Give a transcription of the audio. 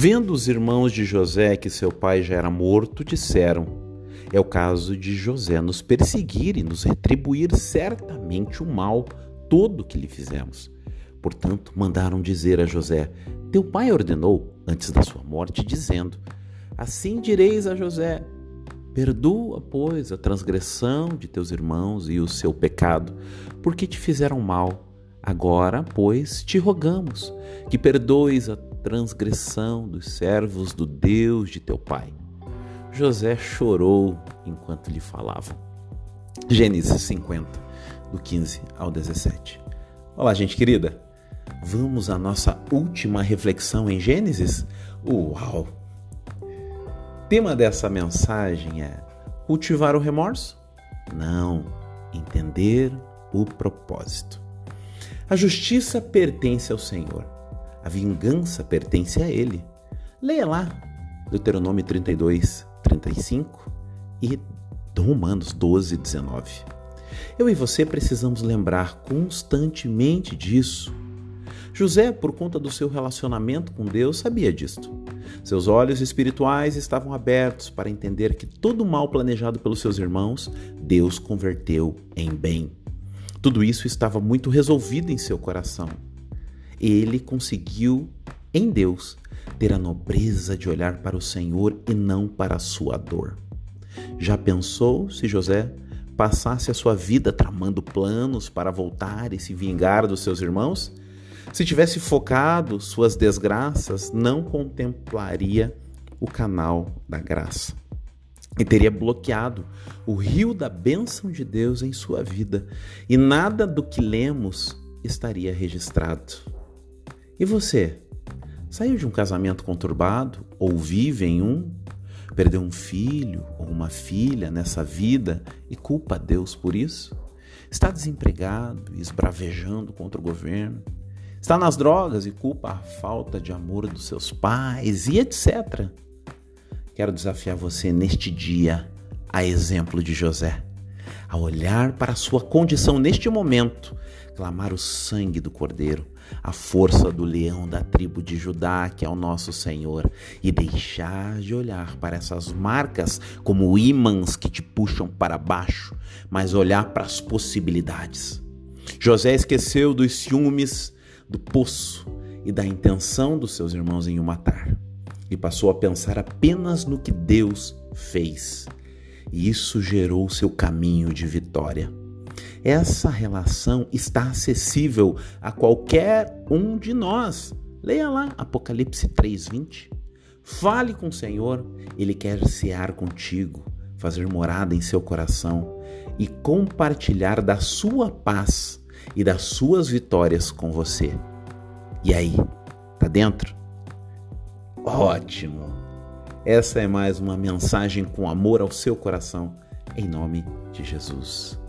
Vendo os irmãos de José que seu pai já era morto, disseram: É o caso de José nos perseguir e nos retribuir certamente o mal todo que lhe fizemos. Portanto, mandaram dizer a José: Teu pai ordenou, antes da sua morte, dizendo: Assim direis a José: Perdoa, pois, a transgressão de teus irmãos e o seu pecado, porque te fizeram mal. Agora, pois, te rogamos que perdoes a transgressão dos servos do Deus de teu pai. José chorou enquanto lhe falavam. Gênesis 50, do 15 ao 17. Olá, gente querida. Vamos à nossa última reflexão em Gênesis? Uau! tema dessa mensagem é cultivar o remorso? Não, entender o propósito. A justiça pertence ao Senhor, a vingança pertence a Ele. Leia lá Deuteronômio 32, 35 e Romanos 12, 19. Eu e você precisamos lembrar constantemente disso. José, por conta do seu relacionamento com Deus, sabia disto. Seus olhos espirituais estavam abertos para entender que todo o mal planejado pelos seus irmãos, Deus converteu em bem. Tudo isso estava muito resolvido em seu coração. Ele conseguiu, em Deus, ter a nobreza de olhar para o Senhor e não para a sua dor. Já pensou se José passasse a sua vida tramando planos para voltar e se vingar dos seus irmãos? Se tivesse focado suas desgraças, não contemplaria o canal da graça e teria bloqueado o rio da bênção de Deus em sua vida, e nada do que lemos estaria registrado. E você? Saiu de um casamento conturbado ou vive em um? Perdeu um filho ou uma filha nessa vida e culpa Deus por isso? Está desempregado e esbravejando contra o governo? Está nas drogas e culpa a falta de amor dos seus pais e etc. Quero desafiar você neste dia, a exemplo de José, a olhar para a sua condição neste momento, clamar o sangue do Cordeiro, a força do leão da tribo de Judá, que é o nosso Senhor, e deixar de olhar para essas marcas como ímãs que te puxam para baixo, mas olhar para as possibilidades. José esqueceu dos ciúmes do poço e da intenção dos seus irmãos em o matar, e passou a pensar apenas no que Deus fez. E isso gerou seu caminho de vitória. Essa relação está acessível a qualquer um de nós. Leia lá Apocalipse 3:20. Fale com o Senhor, ele quer cear contigo, fazer morada em seu coração e compartilhar da sua paz e das suas vitórias com você. E aí, tá dentro? Ótimo! Essa é mais uma mensagem com amor ao seu coração, em nome de Jesus.